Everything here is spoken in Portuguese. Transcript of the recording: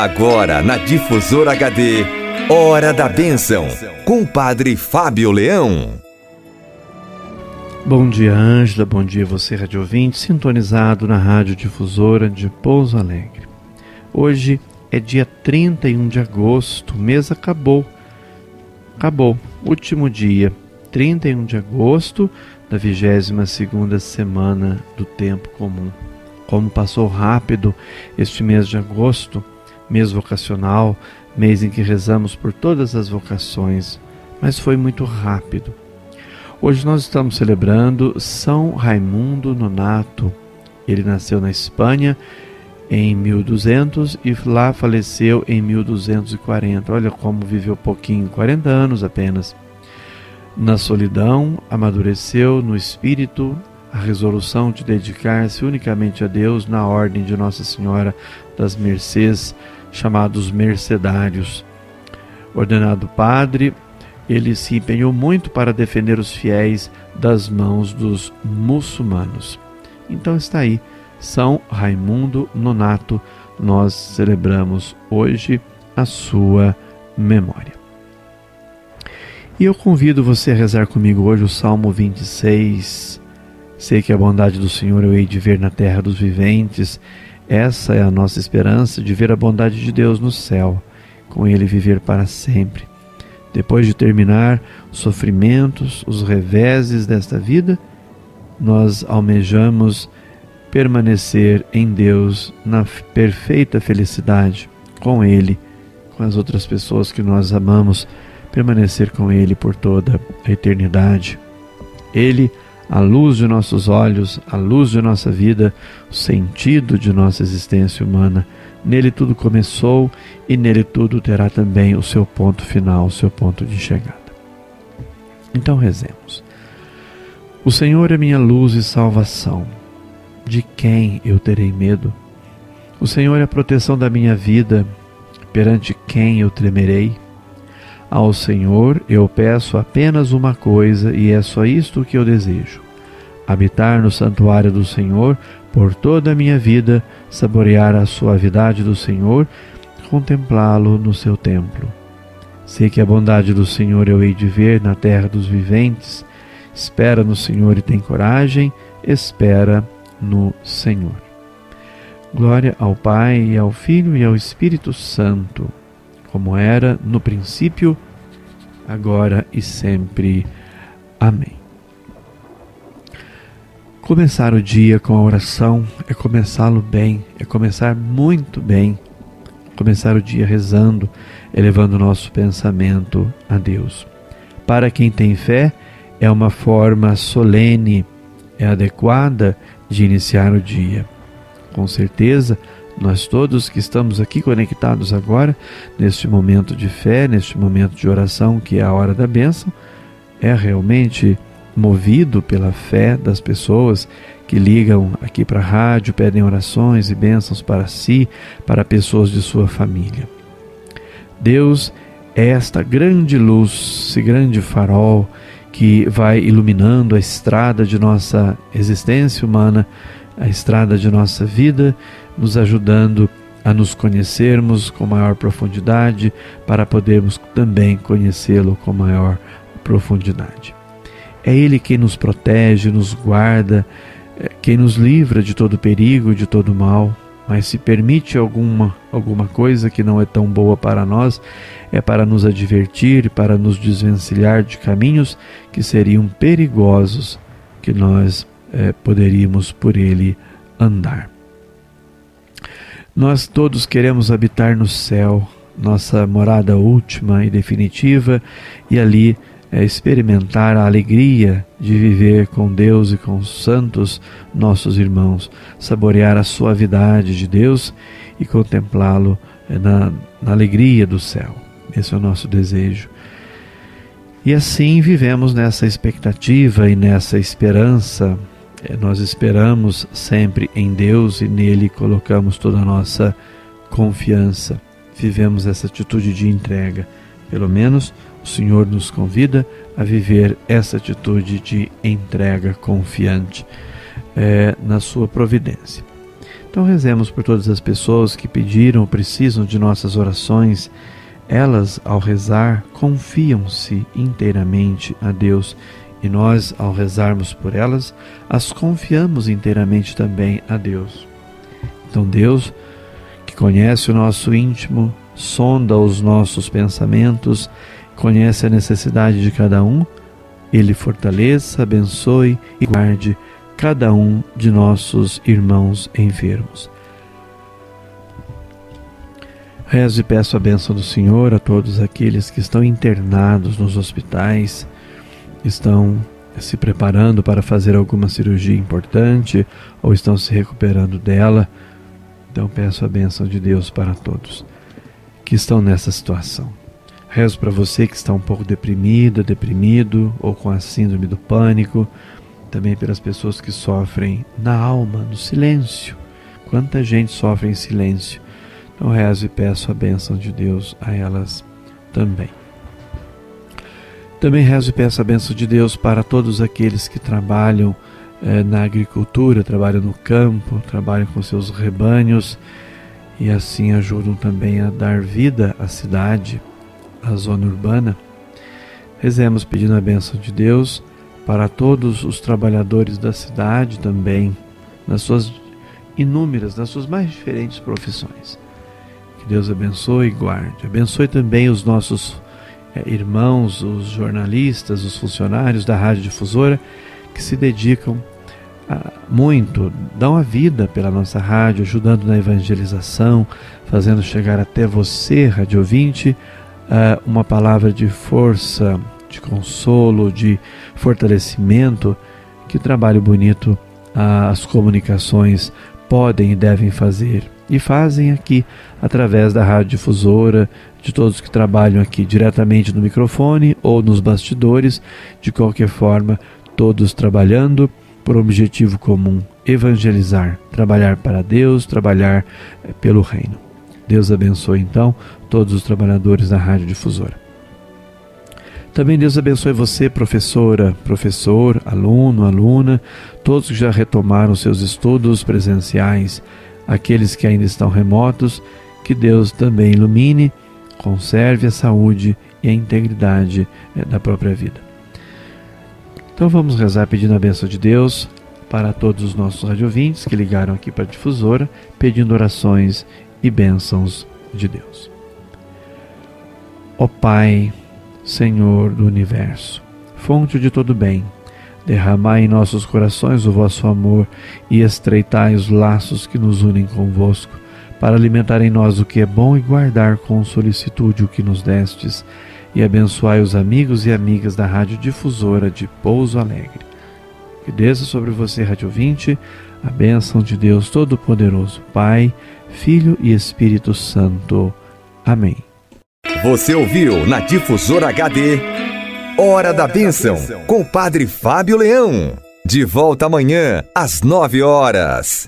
Agora na Difusora HD, Hora da Bênção, com o Padre Fábio Leão. Bom dia, Ângela. Bom dia, você, rádio ouvinte, sintonizado na Rádio Difusora de Pouso Alegre. Hoje é dia 31 de agosto, o mês acabou. Acabou, último dia, 31 de agosto da 22 segunda semana do tempo comum. Como passou rápido este mês de agosto, mês vocacional, mês em que rezamos por todas as vocações, mas foi muito rápido. Hoje nós estamos celebrando São Raimundo Nonato. Ele nasceu na Espanha em 1200 e lá faleceu em 1240. Olha como viveu pouquinho, 40 anos apenas. Na solidão, amadureceu no espírito a resolução de dedicar-se unicamente a Deus na ordem de Nossa Senhora das Mercês chamados mercedários. Ordenado padre, ele se empenhou muito para defender os fiéis das mãos dos muçulmanos. Então está aí, São Raimundo Nonato, nós celebramos hoje a sua memória. E eu convido você a rezar comigo hoje o Salmo 26. Sei que a bondade do Senhor eu hei de ver na terra dos viventes essa é a nossa esperança de ver a bondade de Deus no céu, com Ele viver para sempre. Depois de terminar os sofrimentos, os reveses desta vida, nós almejamos permanecer em Deus na perfeita felicidade, com Ele, com as outras pessoas que nós amamos, permanecer com Ele por toda a eternidade. Ele a luz de nossos olhos, a luz de nossa vida, o sentido de nossa existência humana. Nele tudo começou e nele tudo terá também o seu ponto final, o seu ponto de chegada. Então rezemos. O Senhor é minha luz e salvação. De quem eu terei medo? O Senhor é a proteção da minha vida. Perante quem eu tremerei? Ao Senhor eu peço apenas uma coisa e é só isto que eu desejo: habitar no santuário do Senhor por toda a minha vida, saborear a suavidade do Senhor, contemplá-lo no seu templo. Sei que a bondade do Senhor eu hei de ver na terra dos viventes. Espera no Senhor e tem coragem, espera no Senhor. Glória ao Pai, e ao Filho e ao Espírito Santo como era no princípio, agora e sempre. Amém. Começar o dia com a oração é começá-lo bem, é começar muito bem. Começar o dia rezando, elevando o nosso pensamento a Deus. Para quem tem fé, é uma forma solene, é adequada de iniciar o dia. Com certeza, nós todos que estamos aqui conectados agora, neste momento de fé, neste momento de oração, que é a hora da bênção, é realmente movido pela fé das pessoas que ligam aqui para a rádio, pedem orações e bênçãos para si, para pessoas de sua família. Deus é esta grande luz, esse grande farol que vai iluminando a estrada de nossa existência humana, a estrada de nossa vida, nos ajudando a nos conhecermos com maior profundidade, para podermos também conhecê-lo com maior profundidade. É Ele quem nos protege, nos guarda, é quem nos livra de todo perigo, de todo mal. Mas se permite alguma, alguma coisa que não é tão boa para nós, é para nos advertir, para nos desvencilhar de caminhos que seriam perigosos, que nós é, poderíamos por ele andar. Nós todos queremos habitar no céu, nossa morada última e definitiva, e ali é, experimentar a alegria de viver com Deus e com os santos nossos irmãos, saborear a suavidade de Deus e contemplá-lo é, na, na alegria do céu. Esse é o nosso desejo. E assim vivemos nessa expectativa e nessa esperança nós esperamos sempre em Deus e nele colocamos toda a nossa confiança. Vivemos essa atitude de entrega. Pelo menos o Senhor nos convida a viver essa atitude de entrega confiante é, na Sua providência. Então rezemos por todas as pessoas que pediram ou precisam de nossas orações. Elas, ao rezar, confiam-se inteiramente a Deus e nós, ao rezarmos por elas, as confiamos inteiramente também a Deus. Então, Deus, que conhece o nosso íntimo, sonda os nossos pensamentos, conhece a necessidade de cada um, ele fortaleça, abençoe e guarde cada um de nossos irmãos enfermos. Rezo e peço a bênção do Senhor a todos aqueles que estão internados nos hospitais, estão se preparando para fazer alguma cirurgia importante ou estão se recuperando dela. Então peço a bênção de Deus para todos que estão nessa situação. Rezo para você que está um pouco deprimida, deprimido ou com a síndrome do pânico, também pelas pessoas que sofrem na alma, no silêncio. Quanta gente sofre em silêncio. Então rezo e peço a bênção de Deus a elas também. Também rezo e peço a bênção de Deus para todos aqueles que trabalham eh, na agricultura, trabalham no campo, trabalham com seus rebanhos e assim ajudam também a dar vida à cidade, à zona urbana. Rezemos pedindo a bênção de Deus para todos os trabalhadores da cidade também, nas suas inúmeras, nas suas mais diferentes profissões. Que Deus abençoe e guarde. Abençoe também os nossos irmãos, os jornalistas, os funcionários da Rádio Difusora que se dedicam a, muito, dão a vida pela nossa rádio, ajudando na evangelização, fazendo chegar até você, rádio ouvinte, uma palavra de força, de consolo, de fortalecimento. Que trabalho bonito as comunicações podem e devem fazer e fazem aqui através da rádio difusora, de todos que trabalham aqui diretamente no microfone ou nos bastidores, de qualquer forma, todos trabalhando por objetivo comum: evangelizar, trabalhar para Deus, trabalhar eh, pelo reino. Deus abençoe então todos os trabalhadores da rádio difusora. Também Deus abençoe você, professora, professor, aluno, aluna, todos que já retomaram seus estudos presenciais aqueles que ainda estão remotos, que Deus também ilumine, conserve a saúde e a integridade eh, da própria vida. Então vamos rezar pedindo a bênção de Deus para todos os nossos radiovintes que ligaram aqui para a difusora, pedindo orações e bênçãos de Deus. Ó Pai, Senhor do universo, fonte de todo bem, Derramai em nossos corações o vosso amor e estreitai os laços que nos unem convosco, para alimentar em nós o que é bom e guardar com solicitude o que nos destes, e abençoai os amigos e amigas da Rádio Difusora de Pouso Alegre. Que desça sobre você, Rádio 20, a bênção de Deus Todo-Poderoso, Pai, Filho e Espírito Santo. Amém. Você ouviu na Difusora HD Hora da Bênção, com o Padre Fábio Leão. De volta amanhã, às nove horas.